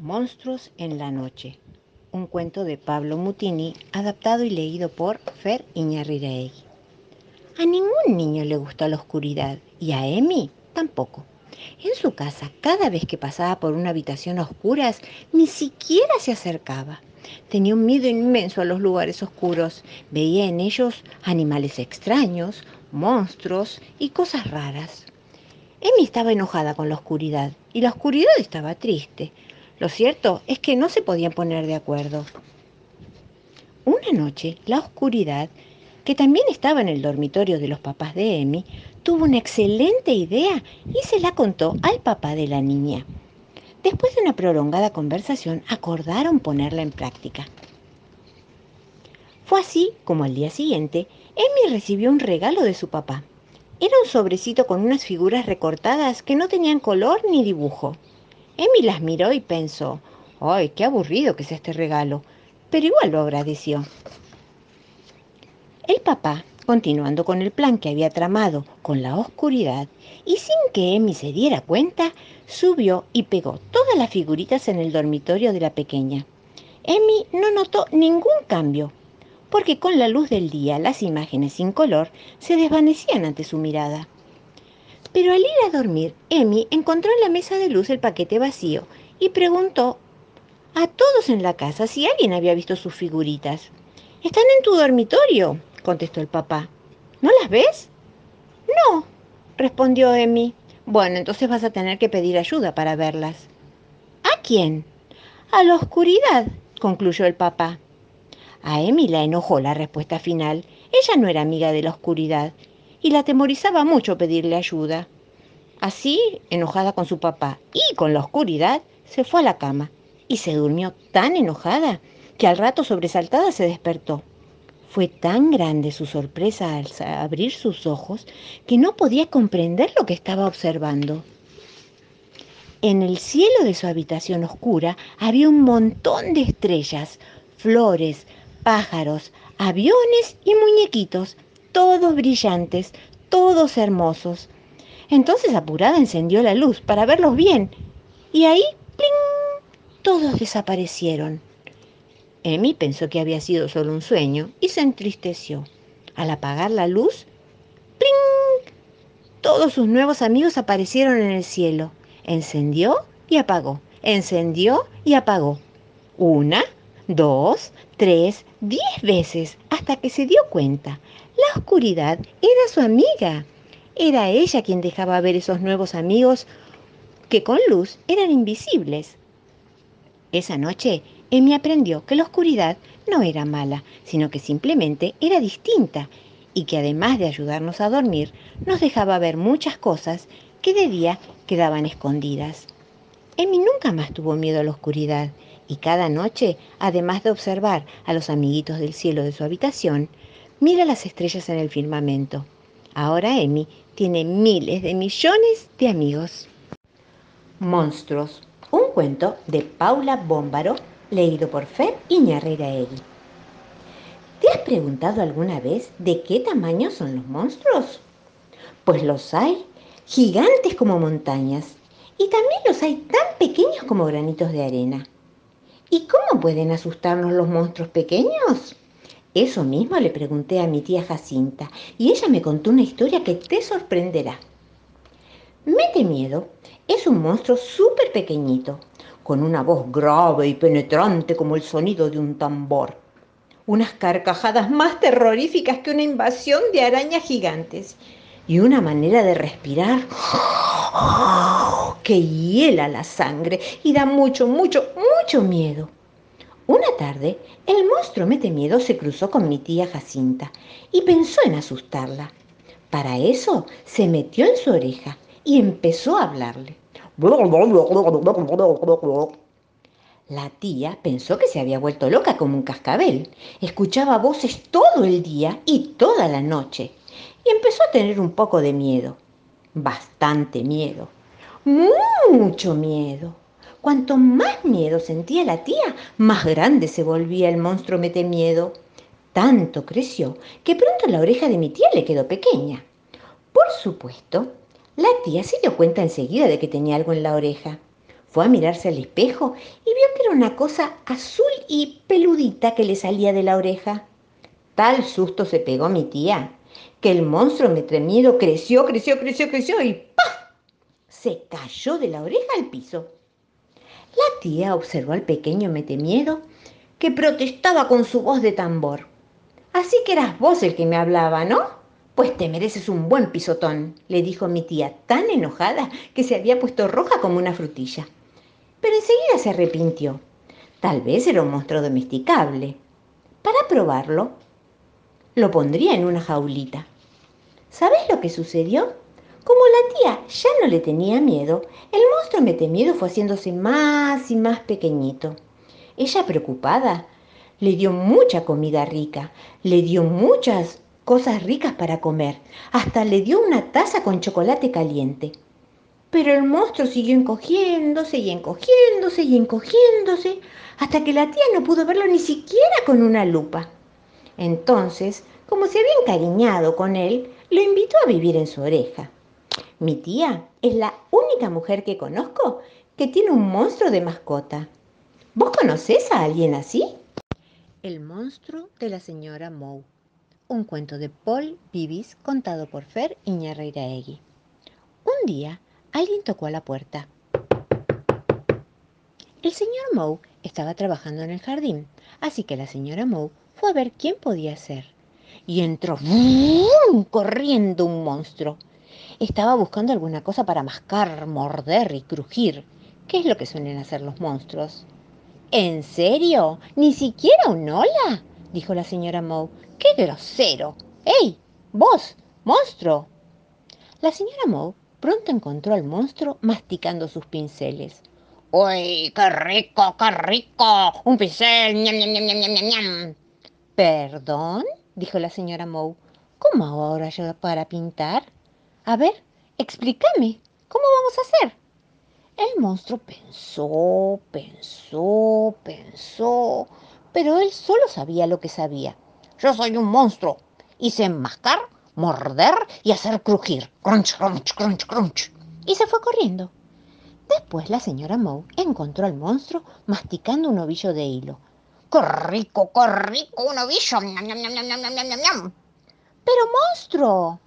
Monstruos en la noche. Un cuento de Pablo Mutini, adaptado y leído por Fer Iñarriregui. A ningún niño le gustó la oscuridad y a Emi tampoco. En su casa, cada vez que pasaba por una habitación a oscuras, ni siquiera se acercaba. Tenía un miedo inmenso a los lugares oscuros. Veía en ellos animales extraños, monstruos y cosas raras. Emi estaba enojada con la oscuridad y la oscuridad estaba triste. Lo cierto es que no se podían poner de acuerdo. Una noche, la oscuridad, que también estaba en el dormitorio de los papás de Emi, tuvo una excelente idea y se la contó al papá de la niña. Después de una prolongada conversación, acordaron ponerla en práctica. Fue así como al día siguiente, Emi recibió un regalo de su papá. Era un sobrecito con unas figuras recortadas que no tenían color ni dibujo. Emi las miró y pensó, ¡ay, qué aburrido que es este regalo! Pero igual lo agradeció. El papá, continuando con el plan que había tramado con la oscuridad, y sin que Emi se diera cuenta, subió y pegó todas las figuritas en el dormitorio de la pequeña. Emi no notó ningún cambio, porque con la luz del día las imágenes sin color se desvanecían ante su mirada. Pero al ir a dormir, Emi encontró en la mesa de luz el paquete vacío y preguntó a todos en la casa si alguien había visto sus figuritas. Están en tu dormitorio, contestó el papá. ¿No las ves? No, respondió Emi. Bueno, entonces vas a tener que pedir ayuda para verlas. ¿A quién? A la oscuridad, concluyó el papá. A Emi la enojó la respuesta final. Ella no era amiga de la oscuridad y la atemorizaba mucho pedirle ayuda. Así, enojada con su papá y con la oscuridad, se fue a la cama y se durmió tan enojada que al rato sobresaltada se despertó. Fue tan grande su sorpresa al abrir sus ojos que no podía comprender lo que estaba observando. En el cielo de su habitación oscura había un montón de estrellas, flores, pájaros, aviones y muñequitos todos brillantes, todos hermosos. Entonces apurada encendió la luz para verlos bien y ahí, ¡pling! todos desaparecieron. Emi pensó que había sido solo un sueño y se entristeció. Al apagar la luz, ¡pling! todos sus nuevos amigos aparecieron en el cielo. Encendió y apagó, encendió y apagó. Una, dos, tres, diez veces hasta que se dio cuenta. La oscuridad era su amiga. Era ella quien dejaba ver esos nuevos amigos que con luz eran invisibles. Esa noche, Emi aprendió que la oscuridad no era mala, sino que simplemente era distinta y que además de ayudarnos a dormir, nos dejaba ver muchas cosas que de día quedaban escondidas. Emi nunca más tuvo miedo a la oscuridad y cada noche, además de observar a los amiguitos del cielo de su habitación, mira las estrellas en el firmamento. Ahora Emi tiene miles de millones de amigos. Monstruos, un cuento de Paula Bómbaro, leído por Fer Iñarreraegui. ¿Te has preguntado alguna vez de qué tamaño son los monstruos? Pues los hay gigantes como montañas y también los hay tan pequeños como granitos de arena. ¿Y cómo pueden asustarnos los monstruos pequeños? Eso mismo le pregunté a mi tía Jacinta y ella me contó una historia que te sorprenderá. Mete Miedo es un monstruo súper pequeñito, con una voz grave y penetrante como el sonido de un tambor. Unas carcajadas más terroríficas que una invasión de arañas gigantes y una manera de respirar que hiela la sangre y da mucho, mucho, mucho miedo. Una tarde, el monstruo mete miedo se cruzó con mi tía Jacinta y pensó en asustarla. Para eso se metió en su oreja y empezó a hablarle. La tía pensó que se había vuelto loca como un cascabel. Escuchaba voces todo el día y toda la noche y empezó a tener un poco de miedo. Bastante miedo. Mucho miedo. Cuanto más miedo sentía la tía, más grande se volvía el monstruo mete miedo. Tanto creció que pronto la oreja de mi tía le quedó pequeña. Por supuesto, la tía se dio cuenta enseguida de que tenía algo en la oreja. Fue a mirarse al espejo y vio que era una cosa azul y peludita que le salía de la oreja. Tal susto se pegó mi tía, que el monstruo miedo creció, creció, creció, creció y ¡pah! Se cayó de la oreja al piso. La tía observó al pequeño metemiedo que protestaba con su voz de tambor. Así que eras vos el que me hablaba, ¿no? Pues te mereces un buen pisotón, le dijo mi tía, tan enojada que se había puesto roja como una frutilla pero enseguida se arrepintió. Tal vez era un monstruo domesticable. Para probarlo, lo pondría en una jaulita. ¿Sabes lo que sucedió? Como la tía ya no le tenía miedo, el monstruo miedo fue haciéndose más y más pequeñito. Ella, preocupada, le dio mucha comida rica, le dio muchas cosas ricas para comer, hasta le dio una taza con chocolate caliente. Pero el monstruo siguió encogiéndose y encogiéndose y encogiéndose hasta que la tía no pudo verlo ni siquiera con una lupa. Entonces, como se había encariñado con él, lo invitó a vivir en su oreja. Mi tía es la única mujer que conozco que tiene un monstruo de mascota. ¿Vos conocés a alguien así? El monstruo de la señora Moe. Un cuento de Paul Bibis contado por Fer Iñarreiraegui. Un día, Alguien tocó a la puerta. El señor Moe estaba trabajando en el jardín, así que la señora Moe fue a ver quién podía ser. Y entró corriendo un monstruo. Estaba buscando alguna cosa para mascar, morder y crujir. ¿Qué es lo que suelen hacer los monstruos? ¿En serio? ¿Ni siquiera un hola? dijo la señora Moe. ¡Qué grosero! ¡Ey! ¡Vos! ¡Monstruo! La señora Moe pronto encontró al monstruo masticando sus pinceles. ¡Uy, qué rico, qué rico! ¡Un pincel! ¡Ñam, ñam, ñam, ñam, ñam, ñam! ¿Perdón? dijo la señora Moe. ¿Cómo ahora yo para pintar? A ver, explícame, ¿cómo vamos a hacer? El monstruo pensó, pensó, pensó, pero él solo sabía lo que sabía. Yo soy un monstruo y sé mascar morder y hacer crujir. Crunch, crunch, crunch, crunch. Y se fue corriendo. Después la señora Moe encontró al monstruo masticando un ovillo de hilo. ¡Qué rico, qué rico! ¡Un ovillo! ¡Pero monstruo!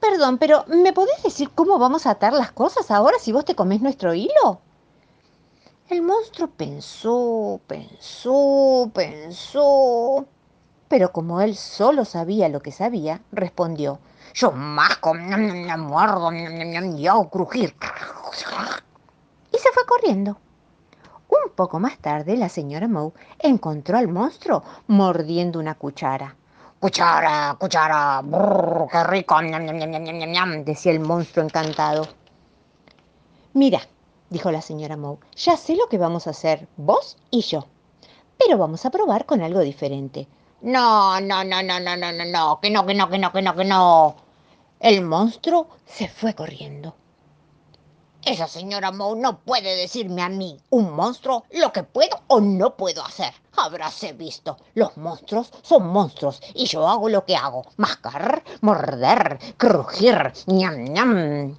Perdón, pero ¿me podés decir cómo vamos a atar las cosas ahora si vos te comés nuestro hilo? El monstruo pensó, pensó, pensó pero como él solo sabía lo que sabía, respondió, yo masco, muerdo, y hago crujir. Y se fue corriendo. Un poco más tarde, la señora Moe encontró al monstruo mordiendo una cuchara. Cuchara, cuchara, brrr, qué rico, decía el monstruo encantado. Mira, dijo la señora Moe, ya sé lo que vamos a hacer, vos y yo. Pero vamos a probar con algo diferente. No, no, no, no, no, no, no, no, que no, que no, que no, que no, que no. El monstruo se fue corriendo. Esa señora Moe no puede decirme a mí, un monstruo, lo que puedo o no puedo hacer. Habráse visto. Los monstruos son monstruos y yo hago lo que hago. Mascar, morder, crujir, ñam, ñam.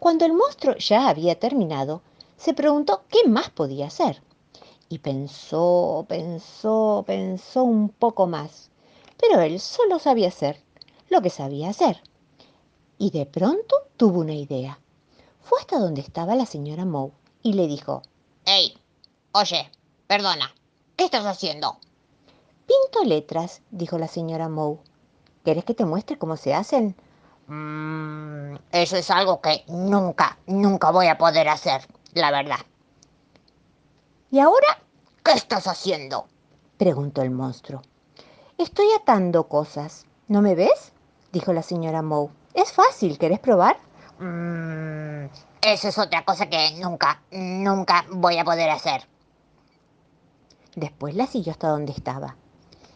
Cuando el monstruo ya había terminado, se preguntó qué más podía hacer y pensó, pensó, pensó un poco más, pero él solo sabía hacer lo que sabía hacer. Y de pronto tuvo una idea. Fue hasta donde estaba la señora Moe y le dijo, ¡Ey! Oye, perdona, ¿qué estás haciendo? Pinto letras, dijo la señora Moe. ¿Querés que te muestre cómo se hacen? Mm, eso es algo que nunca, nunca voy a poder hacer, la verdad. ¿Y ahora qué estás haciendo? preguntó el monstruo. Estoy atando cosas. ¿No me ves? dijo la señora Moe. Es fácil, ¿querés probar? Mm, eso es otra cosa que nunca, nunca voy a poder hacer. Después la siguió hasta donde estaba.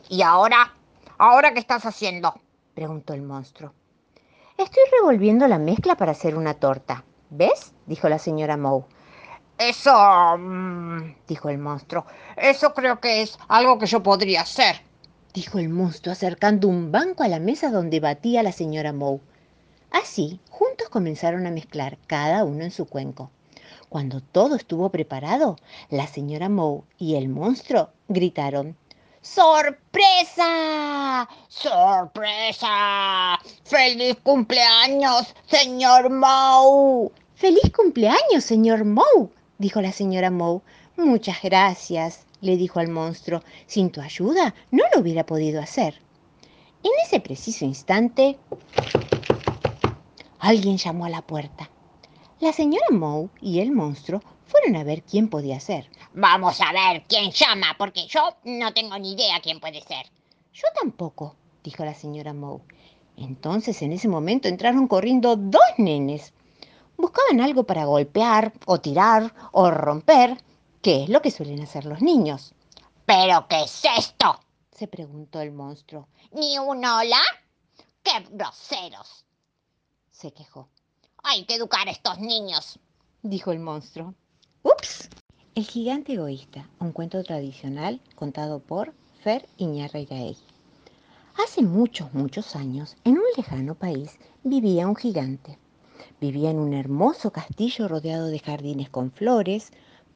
¿Y ahora? ¿Ahora qué estás haciendo? preguntó el monstruo. Estoy revolviendo la mezcla para hacer una torta. ¿Ves? dijo la señora Moe. Eso, mm, dijo el monstruo, eso creo que es algo que yo podría hacer, dijo el monstruo acercando un banco a la mesa donde batía la señora Moe. Así, juntos comenzaron a mezclar, cada uno en su cuenco. Cuando todo estuvo preparado, la señora Moe y el monstruo gritaron ¡Sorpresa! ¡Sorpresa! ¡Feliz cumpleaños, señor Moe! ¡Feliz cumpleaños, señor Moe! dijo la señora Moe. Muchas gracias, le dijo al monstruo. Sin tu ayuda no lo hubiera podido hacer. En ese preciso instante, alguien llamó a la puerta. La señora Moe y el monstruo fueron a ver quién podía ser. Vamos a ver quién llama, porque yo no tengo ni idea quién puede ser. Yo tampoco, dijo la señora Moe. Entonces en ese momento entraron corriendo dos nenes. Buscaban algo para golpear o tirar o romper, que es lo que suelen hacer los niños. ¿Pero qué es esto? se preguntó el monstruo. ¿Ni un hola? ¡Qué groseros! Se quejó. Hay que educar a estos niños, dijo el monstruo. ¡Ups! El gigante egoísta, un cuento tradicional contado por Fer Iñárritu. Hace muchos, muchos años, en un lejano país, vivía un gigante. Vivía en un hermoso castillo rodeado de jardines con flores,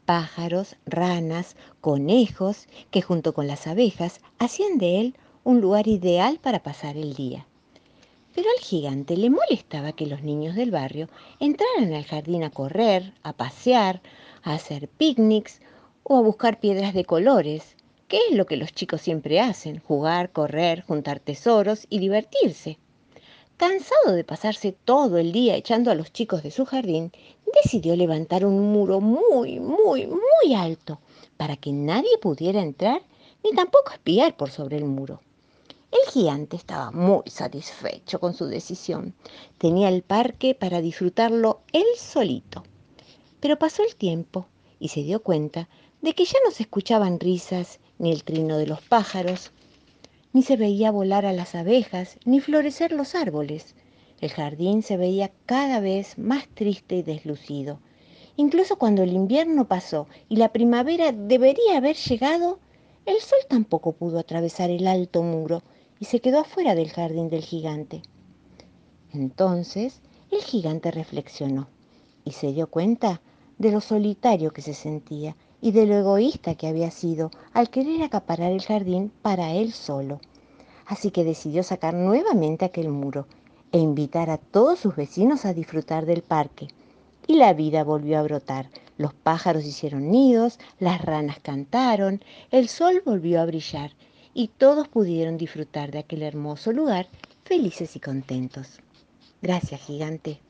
pájaros, ranas, conejos, que junto con las abejas hacían de él un lugar ideal para pasar el día. Pero al gigante le molestaba que los niños del barrio entraran al jardín a correr, a pasear, a hacer picnics o a buscar piedras de colores, que es lo que los chicos siempre hacen, jugar, correr, juntar tesoros y divertirse. Cansado de pasarse todo el día echando a los chicos de su jardín, decidió levantar un muro muy, muy, muy alto para que nadie pudiera entrar ni tampoco espiar por sobre el muro. El gigante estaba muy satisfecho con su decisión. Tenía el parque para disfrutarlo él solito. Pero pasó el tiempo y se dio cuenta de que ya no se escuchaban risas, ni el trino de los pájaros, ni se veía volar a las abejas, ni florecer los árboles. El jardín se veía cada vez más triste y deslucido. Incluso cuando el invierno pasó y la primavera debería haber llegado, el sol tampoco pudo atravesar el alto muro y se quedó afuera del jardín del gigante. Entonces el gigante reflexionó y se dio cuenta de lo solitario que se sentía y de lo egoísta que había sido al querer acaparar el jardín para él solo. Así que decidió sacar nuevamente aquel muro e invitar a todos sus vecinos a disfrutar del parque. Y la vida volvió a brotar. Los pájaros hicieron nidos, las ranas cantaron, el sol volvió a brillar y todos pudieron disfrutar de aquel hermoso lugar felices y contentos. Gracias, gigante.